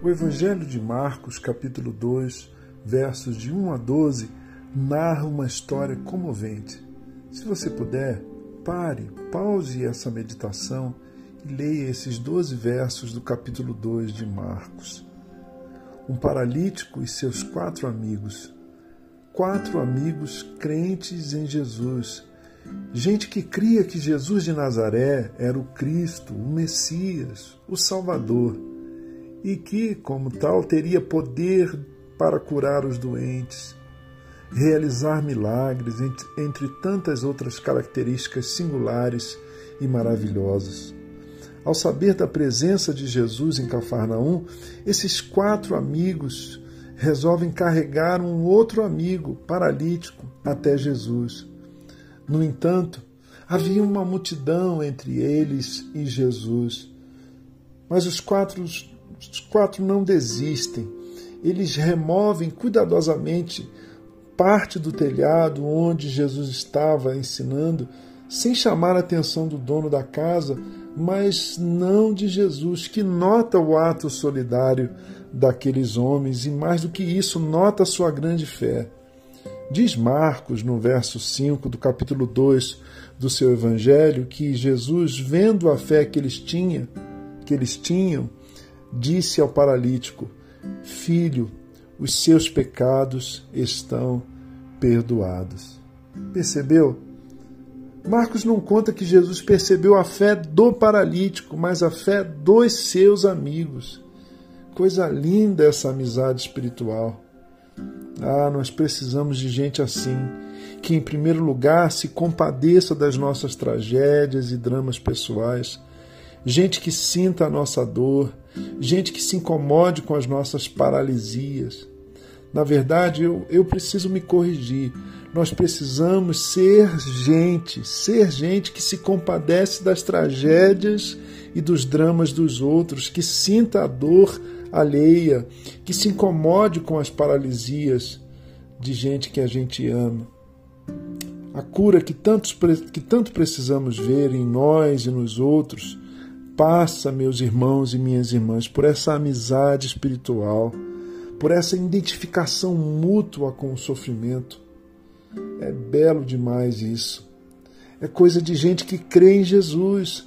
O Evangelho de Marcos, capítulo 2, versos de 1 a 12, narra uma história comovente. Se você puder, pare, pause essa meditação e leia esses 12 versos do capítulo 2 de Marcos. Um paralítico e seus quatro amigos. Quatro amigos crentes em Jesus. Gente que cria que Jesus de Nazaré era o Cristo, o Messias, o Salvador e que, como tal, teria poder para curar os doentes, realizar milagres, entre, tantas outras características singulares e maravilhosas. Ao saber da presença de Jesus em Cafarnaum, esses quatro amigos resolvem carregar um outro amigo paralítico até Jesus. No entanto, havia uma multidão entre eles e Jesus. Mas os quatro os quatro não desistem. Eles removem cuidadosamente parte do telhado onde Jesus estava ensinando, sem chamar a atenção do dono da casa, mas não de Jesus, que nota o ato solidário daqueles homens e, mais do que isso, nota a sua grande fé. Diz Marcos, no verso 5 do capítulo 2 do seu evangelho, que Jesus, vendo a fé que eles tinham, que eles tinham, disse ao paralítico: Filho, os seus pecados estão perdoados. Percebeu? Marcos não conta que Jesus percebeu a fé do paralítico, mas a fé dos seus amigos. Coisa linda essa amizade espiritual. Ah, nós precisamos de gente assim, que em primeiro lugar se compadeça das nossas tragédias e dramas pessoais, gente que sinta a nossa dor, gente que se incomode com as nossas paralisias. Na verdade, eu, eu preciso me corrigir. Nós precisamos ser gente, ser gente que se compadece das tragédias e dos dramas dos outros, que sinta a dor alheia, que se incomode com as paralisias de gente que a gente ama. A cura que, tantos, que tanto precisamos ver em nós e nos outros passa, meus irmãos e minhas irmãs, por essa amizade espiritual, por essa identificação mútua com o sofrimento. É belo demais isso. É coisa de gente que crê em Jesus.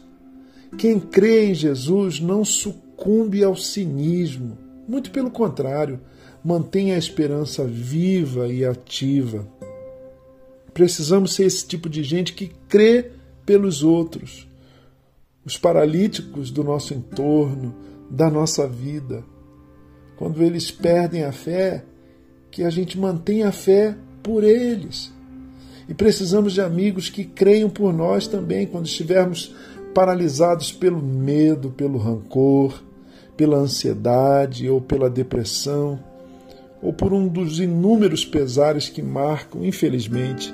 Quem crê em Jesus não sucumbe ao cinismo. Muito pelo contrário, mantém a esperança viva e ativa. Precisamos ser esse tipo de gente que crê pelos outros os paralíticos do nosso entorno, da nossa vida. Quando eles perdem a fé, que a gente mantenha a fé por eles. E precisamos de amigos que creiam por nós também quando estivermos paralisados pelo medo, pelo rancor, pela ansiedade ou pela depressão, ou por um dos inúmeros pesares que marcam, infelizmente,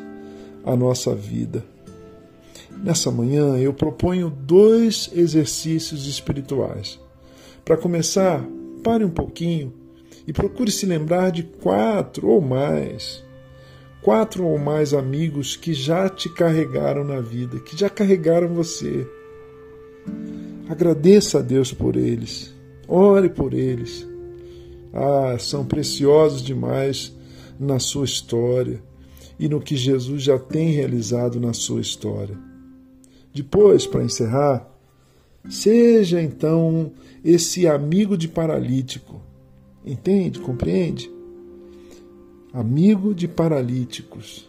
a nossa vida. Nessa manhã eu proponho dois exercícios espirituais. Para começar, pare um pouquinho e procure se lembrar de quatro ou mais, quatro ou mais amigos que já te carregaram na vida, que já carregaram você. Agradeça a Deus por eles, ore por eles. Ah, são preciosos demais na sua história e no que Jesus já tem realizado na sua história. Depois, para encerrar, seja então esse amigo de paralítico. Entende? Compreende? Amigo de paralíticos.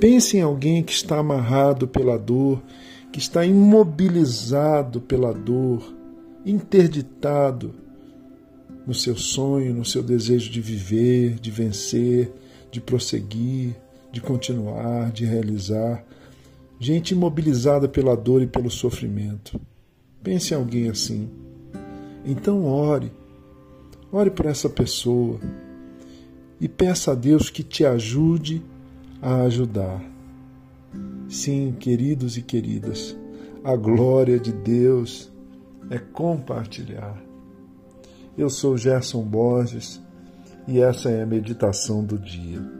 Pense em alguém que está amarrado pela dor, que está imobilizado pela dor, interditado no seu sonho, no seu desejo de viver, de vencer, de prosseguir, de continuar, de realizar gente imobilizada pela dor e pelo sofrimento. Pense em alguém assim. Então ore. Ore por essa pessoa e peça a Deus que te ajude a ajudar. Sim, queridos e queridas, a glória de Deus é compartilhar. Eu sou Gerson Borges e essa é a meditação do dia.